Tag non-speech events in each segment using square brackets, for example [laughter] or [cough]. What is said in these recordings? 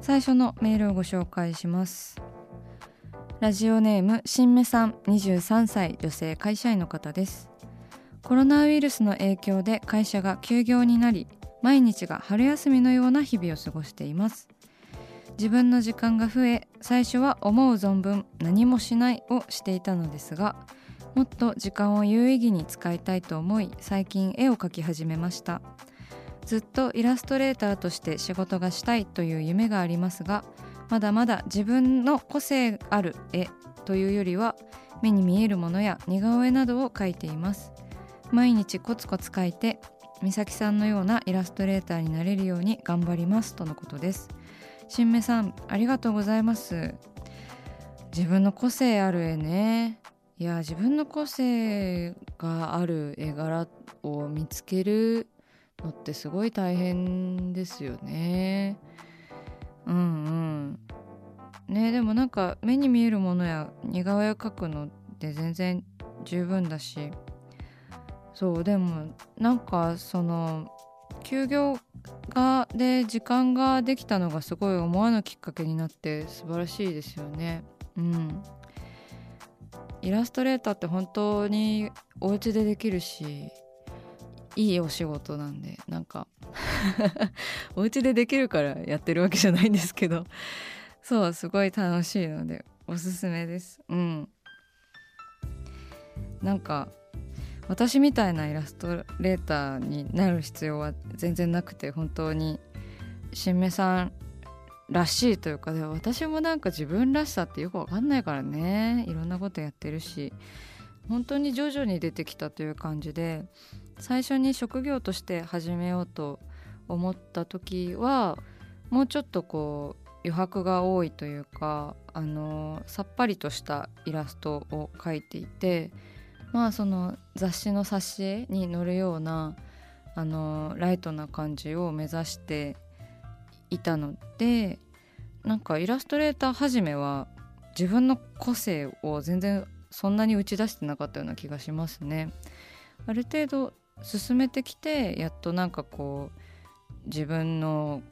最初のメールをご紹介します。ラジオネーム新芽さん23歳女性会社員の方です。コロナウイルスの影響で会社が休業になり毎日が春休みのような日々を過ごしています。自分の時間が増え最初は思う存分何もしないをしていたのですがもっと時間を有意義に使いたいと思い最近絵を描き始めました。ずっとイラストレーターとして仕事がしたいという夢がありますがまだまだ自分の個性ある絵というよりは目に見えるものや似顔絵などを描いています。毎日コツコツ描いて美咲さんのようなイラストレーターになれるように頑張りますとのことです。新芽さんありがとうございます。自分の個性ある絵ね。いや自分の個性がある絵柄を見つけるのってすごい大変ですよね。うんうん。ねでもなんか目に見えるものや似顔絵を描くのって全然十分だしそうでもなんかその休業がで時間ができたのがすごい思わぬきっかけになって素晴らしいですよね。うん。イラストレーターって本当にお家でできるしいいお仕事なんでなんか [laughs] お家でできるからやってるわけじゃないんですけど。そうすごい楽しいのでおすすめです。うん。なんか私みたいなイラストレーターになる必要は全然なくて本当に新芽さんらしいというかでも私もなんか自分らしさってよくわかんないからね。いろんなことやってるし本当に徐々に出てきたという感じで最初に職業として始めようと思った時はもうちょっとこう余白が多いというかあのさっぱりとしたイラストを描いていてまあその雑誌の挿絵に載るようなあのライトな感じを目指していたのでなんかイラストレーター始めは自分の個性を全然そんなに打ち出してなかったような気がしますね。ある程度進めてきてやっとなんかこう自分の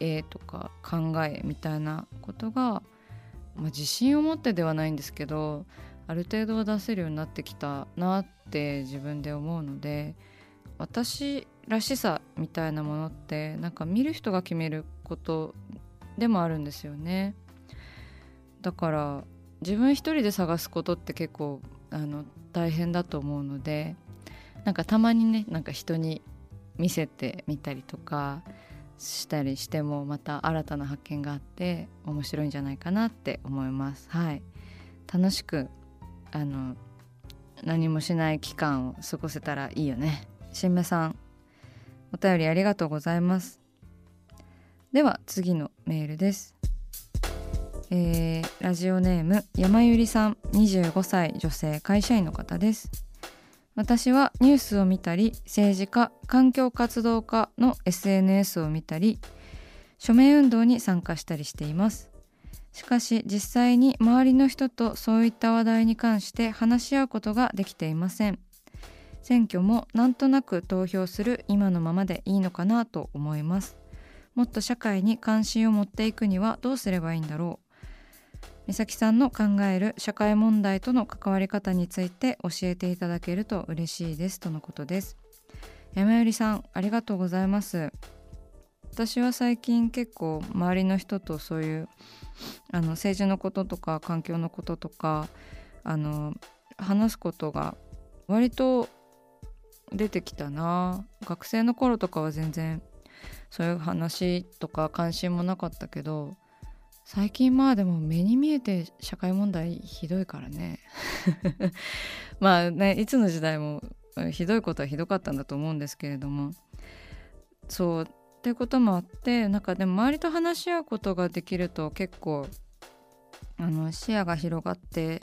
絵とか考えみたいなことが、まあ、自信を持ってではないんですけどある程度は出せるようになってきたなって自分で思うので私らしさみたいなものってなんか見る人が決めることでもあるんですよね。だから自分一人で探すことって結構あの大変だと思うのでなんかたまにねなんか人に見せてみたりとかしたりしてもまた新たな発見があって面白いんじゃないかなって思います。はい。楽しくあの何もしない期間を過ごせたらいいよね。新芽さんお便りありがとうございます。では次のメールです。えーラジオネーム山ゆりさん25歳女性会社員の方です。私はニュースを見たり政治家環境活動家の SNS を見たり署名運動に参加したりしています。しかし実際に周りの人とそういった話題に関して話し合うことができていません。選挙もなんとなく投票する今のままでいいのかなと思います。もっと社会に関心を持っていくにはどうすればいいんだろう。美咲さんの考える社会問題との関わり方について教えていただけると嬉しいですとのことです。山よりさんありがとうございます。私は最近結構周りの人とそういうあの政治のこととか環境のこととかあの話すことが割と出てきたな。学生の頃とかは全然そういう話とか関心もなかったけど最近まあでも目に見えて社会問題ひどいからね。[laughs] まあねいつの時代もひどいことはひどかったんだと思うんですけれども。そうっていうこともあってなんかでも周りと話し合うことができると結構あの視野が広がって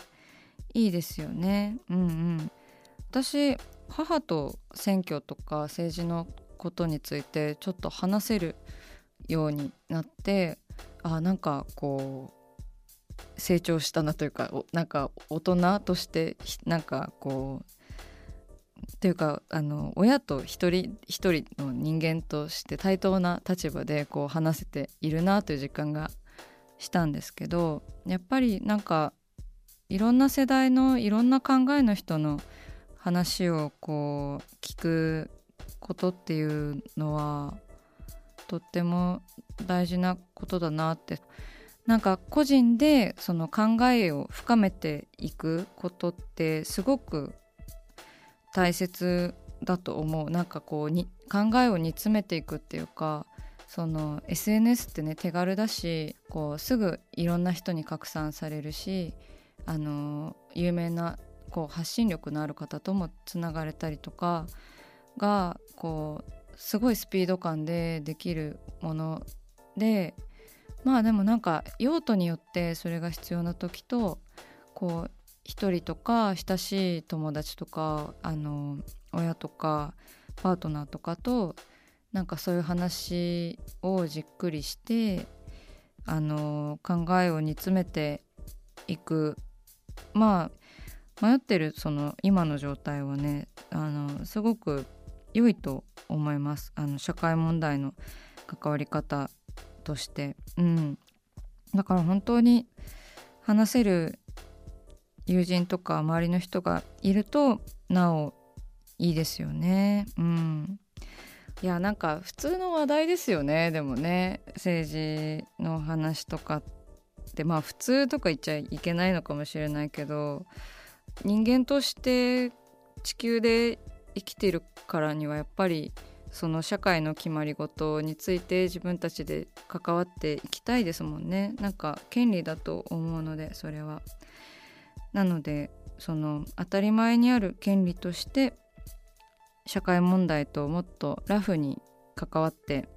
いいですよね。うんうん、私母と選挙とか政治のことについてちょっと話せるようになってあなんかこう成長したなというかなんか大人としてなんかこうっていうかあの親と一人一人の人間として対等な立場でこう話せているなという実感がしたんですけどやっぱりなんかいろんな世代のいろんな考えの人の話をこう聞くことっていうのはとっても大事なことだなって。なんか個人でその考えを深めていくことってすごく大切だと思う。なんかこうに考えを煮詰めていくっていうかその SNS ってね手軽だしこうすぐいろんな人に拡散されるしあの有名なこう発信力のある方ともつながれたりとかがこうすごいスピード感でできるものでまあでもなんか用途によってそれが必要な時とこう一人とか親しい友達とかあの親とかパートナーとかとなんかそういう話をじっくりしてあの考えを煮詰めていく。まあ迷ってるその今の状態はねあのすごく良いと思います。あの社会問題の関わり方として、うん、だから本当に話せる友人とか周りの人がいるとなおいいですよね。うん、いやなんか普通の話題ですよね。でもね政治の話とかって。まあ普通とか言っちゃいけないのかもしれないけど人間として地球で生きてるからにはやっぱりその社会の決まり事について自分たちで関わっていきたいですもんねなんか権利だと思うのでそれは。なのでその当たり前にある権利として社会問題ともっとラフに関わって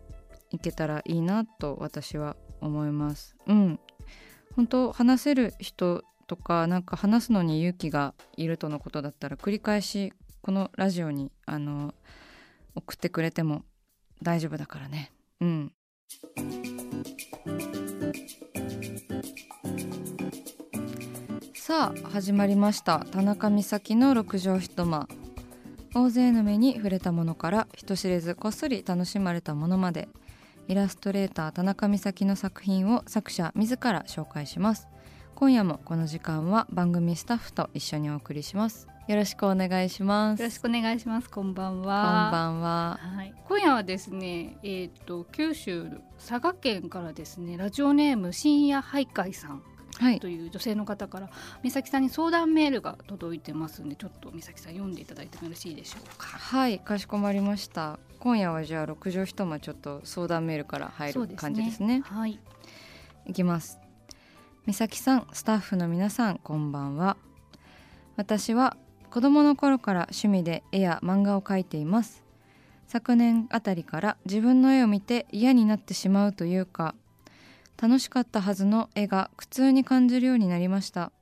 いけたらいいなと私は思います。うん、本当話せる人とかなんか話すのに勇気がいるとのことだったら繰り返しこのラジオにあの送ってくれても大丈夫だからね。うん。さあ始まりました。田中美咲の六畳一間。大勢の目に触れたものから人知れずこっそり楽しまれたものまで。イラストレーター田中美咲の作品を作者自ら紹介します。今夜もこの時間は番組スタッフと一緒にお送りします。よろしくお願いします。よろしくお願いします。こんばんは。こんばんは、はい、今夜はですねえっ、ー、と九州佐賀県からですねラジオネーム深夜徘徊さんという女性の方から、はい、美咲さんに相談メールが届いてますんでちょっと美咲さん読んでいただいてもよろしいでしょうか。はいかしこまりました。今夜はじゃあ六畳一間ちょっと相談メールから入る感じですね、ね、はい。いきます。美咲さんスタッフの皆さんこんばんは。私は子供の頃から趣味で絵や漫画を描いています。昨年あたりから自分の絵を見て嫌になってしまうというか楽しかったはずの絵が苦痛に感じるようになりました。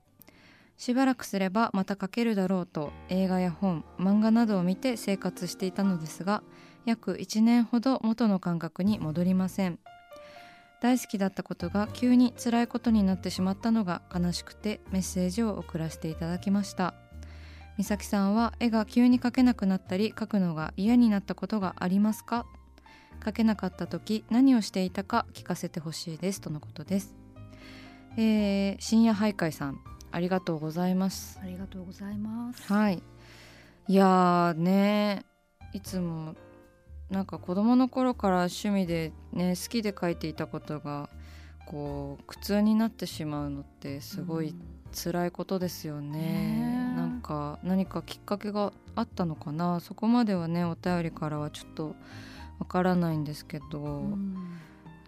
しばらくすればまた描けるだろうと映画や本漫画などを見て生活していたのですが約1年ほど元の感覚に戻りません。大好きだったことが急に辛いことになってしまったのが悲しくてメッセージを送らせていただきました。美咲さんは絵が急に描けなくなったり描くのが嫌になったことがありますか？描けなかった時何をしていたか聞かせてほしいです。とのことです。えー、深夜徘徊さんありがとうございます。ありがとうございます。はい。いやねいつもなんか子供の頃から趣味でね好きで書いていたことがこう苦痛になってしまうのってすごい辛いことですよね、うん、なんか何かきっかけがあったのかな。そこまではねお便りからはちょっとわからないんですけど、うん、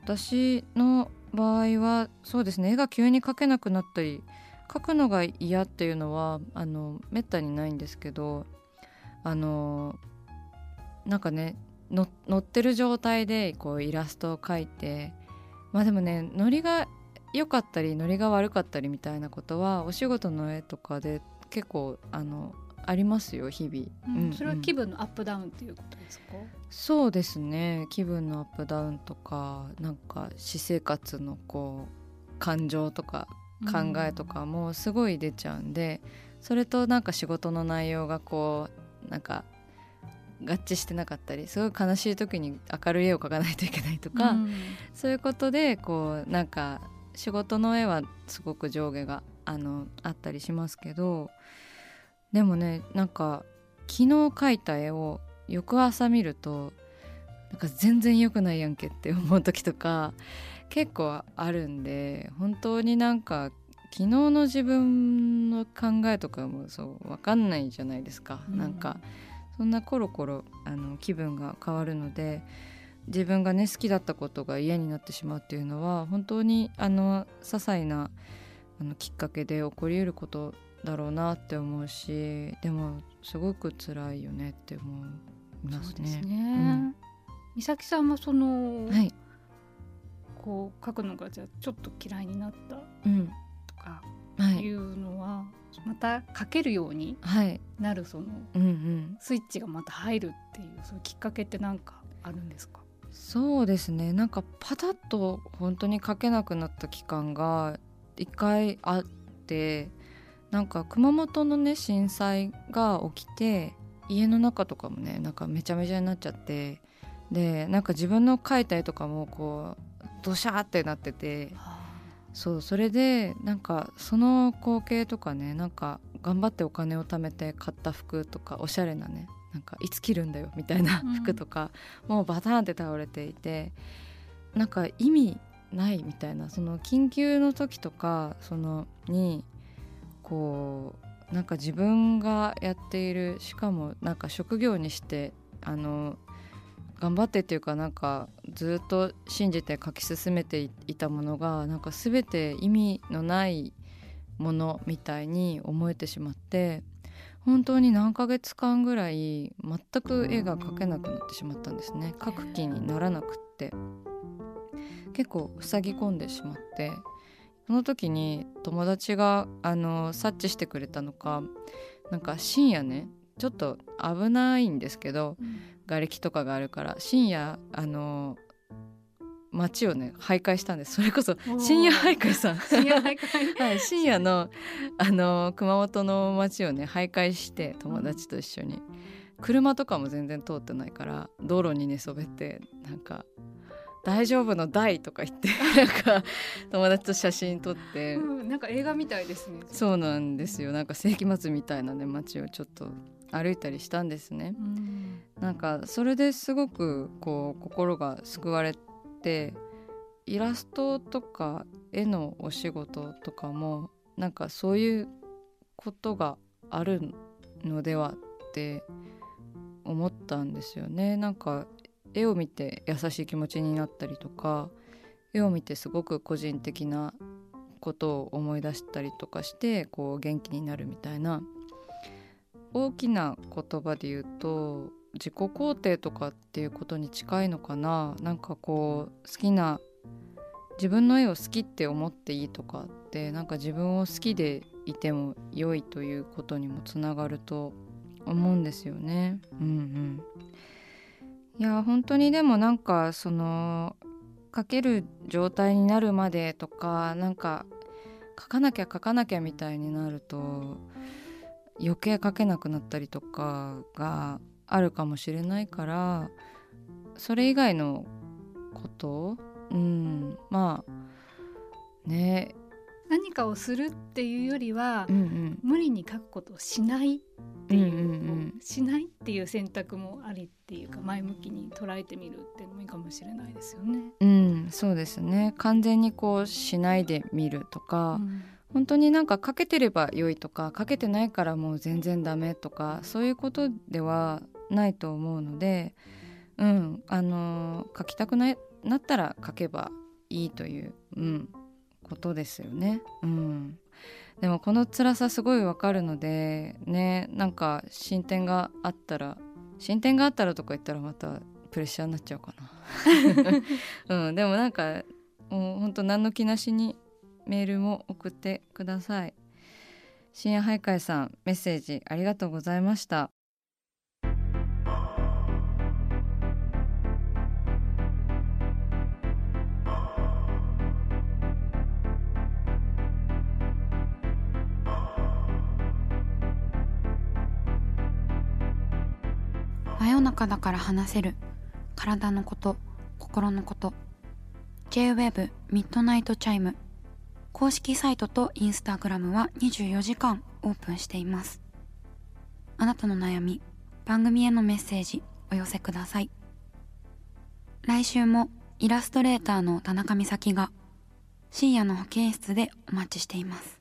私の場合はそうですね絵が急に描けなくなったり描くのが嫌っていうのはあのめったにないんですけどあのなんかね乗ってる状態でこうイラストを描いてまあでもねノリが良かったりノリが悪かったりみたいなことはお仕事の絵とかで結構あのありますよ日々、うんうん、それは気分のアップダウンっていうことですか？そうですね。気分のアップダウンとかなんか私生活のこう感情とか考えとかもすごい出ちゃうんで、うん、それとなんか仕事の内容がこうなんか合致してなかったりすごい悲しい時に明るい絵を描かないといけないとか、うん、そういうことでこうなんか仕事の絵はすごく上下があのあったりしますけどでもねなんか昨日描いた絵を翌朝見るとなんか全然良くないやんけって思う時とか結構あるんで本当になんか昨日の自分の考えとかもそう分かんないじゃないですか、うん、なんかそんなコロコロあの気分が変わるので自分がね好きだったことが嫌になってしまうっていうのは本当にあの些細なあのきっかけで起こりうることだろうなって思うしでもすごく辛いよねって思いますね。すね。うん、美咲さんもその、はい、こう書くのがじゃちょっと嫌いになったとかい。うのは、はいまた書けるようになるその、うんうん、スイッチがまた入るっていうそういうきっかけって何かあるんですか？そうですね。なんかパタッと本当に書けなくなった期間が一回あってなんか熊本のね震災が起きて家の中とかもねなんかめちゃめちゃになっちゃってでなんか自分の描いた絵とかもこうドシャーってなってて。はあそうそれでなんかその光景とかねなんか頑張ってお金を貯めて買った服とかおしゃれなねなんかいつ着るんだよみたいな服とか、うん、もうバターンって倒れていてなんか意味ないみたいなその緊急の時とかそのにこうなんか自分がやっているしかもなんか職業にしてあの頑張ってっていうかなんかずっと信じて書き進めていたものがなんか全て意味のないものみたいに思えてしまって本当に何ヶ月間ぐらい全く絵が描けなくなってしまったんですね。描く気にならなくって。結構塞ぎ込んでしまってその時に友達があの察知してくれたのかなんか深夜ねちょっと危ないんですけど、うん、瓦礫とかがあるから深夜あの街をね徘徊したんです。それこそ深夜徘徊さん。深夜徘徊、[laughs] はい、深夜のあの熊本の街をね徘徊して友達と一緒に、車とかも全然通ってないから道路に寝そべってなんか「大丈夫の台」とか言って [laughs] なんか友達と写真撮って、うん、なんか映画みたいですね。そうなんですよ。なんか世紀末みたいなね街をちょっと歩いたりしたんですね、うん、なんかそれですごくこう心が救われてイラストとか絵のお仕事とかもなんかそういうことがあるのではって思ったんですよね。なんか絵を見て優しい気持ちになったりとか絵を見てすごく個人的なことを思い出したりとかしてこう元気になるみたいな大きな言葉で言うと自己肯定とかっていうことに近いのかななんかこう好きな自分の絵を好きって思っていいとかってなんか自分を好きでいても良いということにもつながると思うんですよね。うんうん、いや本当にでもなんかその書ける状態になるまでとかなんか書かなきゃ書かなきゃみたいになると余計書けなくなったりとかがあるかもしれないからそれ以外のことうんまあね何かをするっていうよりは、うんうん、無理に書くことをしないっていう,、うんうんうん、しないっていう選択もありっていうか前向きに捉えてみるっていうのもいいかもしれないですよね。うん、そうですね。完全にこうしないでみるとか、うん、本当になんかかけてれば良いとかかけてないからもう全然ダメとかそういうことではないと思うので、うんあの書きたくななったら書けばいいという、うん、ことですよね。うん、でもこの辛さすごいわかるのでねなんか進展があったら進展があったらとか言ったらまたプレッシャーになっちゃうかな。[laughs] うん、でもなんかもうほんと何の気なしにメールも送ってください。深夜徘徊さんメッセージありがとうございました。中だから話せる。体のこと心のこと。 J-WAVE ミッドナイトチャイム。公式サイトとインスタグラムは24時間オープンしています。あなたの悩み番組へのメッセージお寄せください。来週もイラストレーターの田中美咲が深夜の保健室でお待ちしています。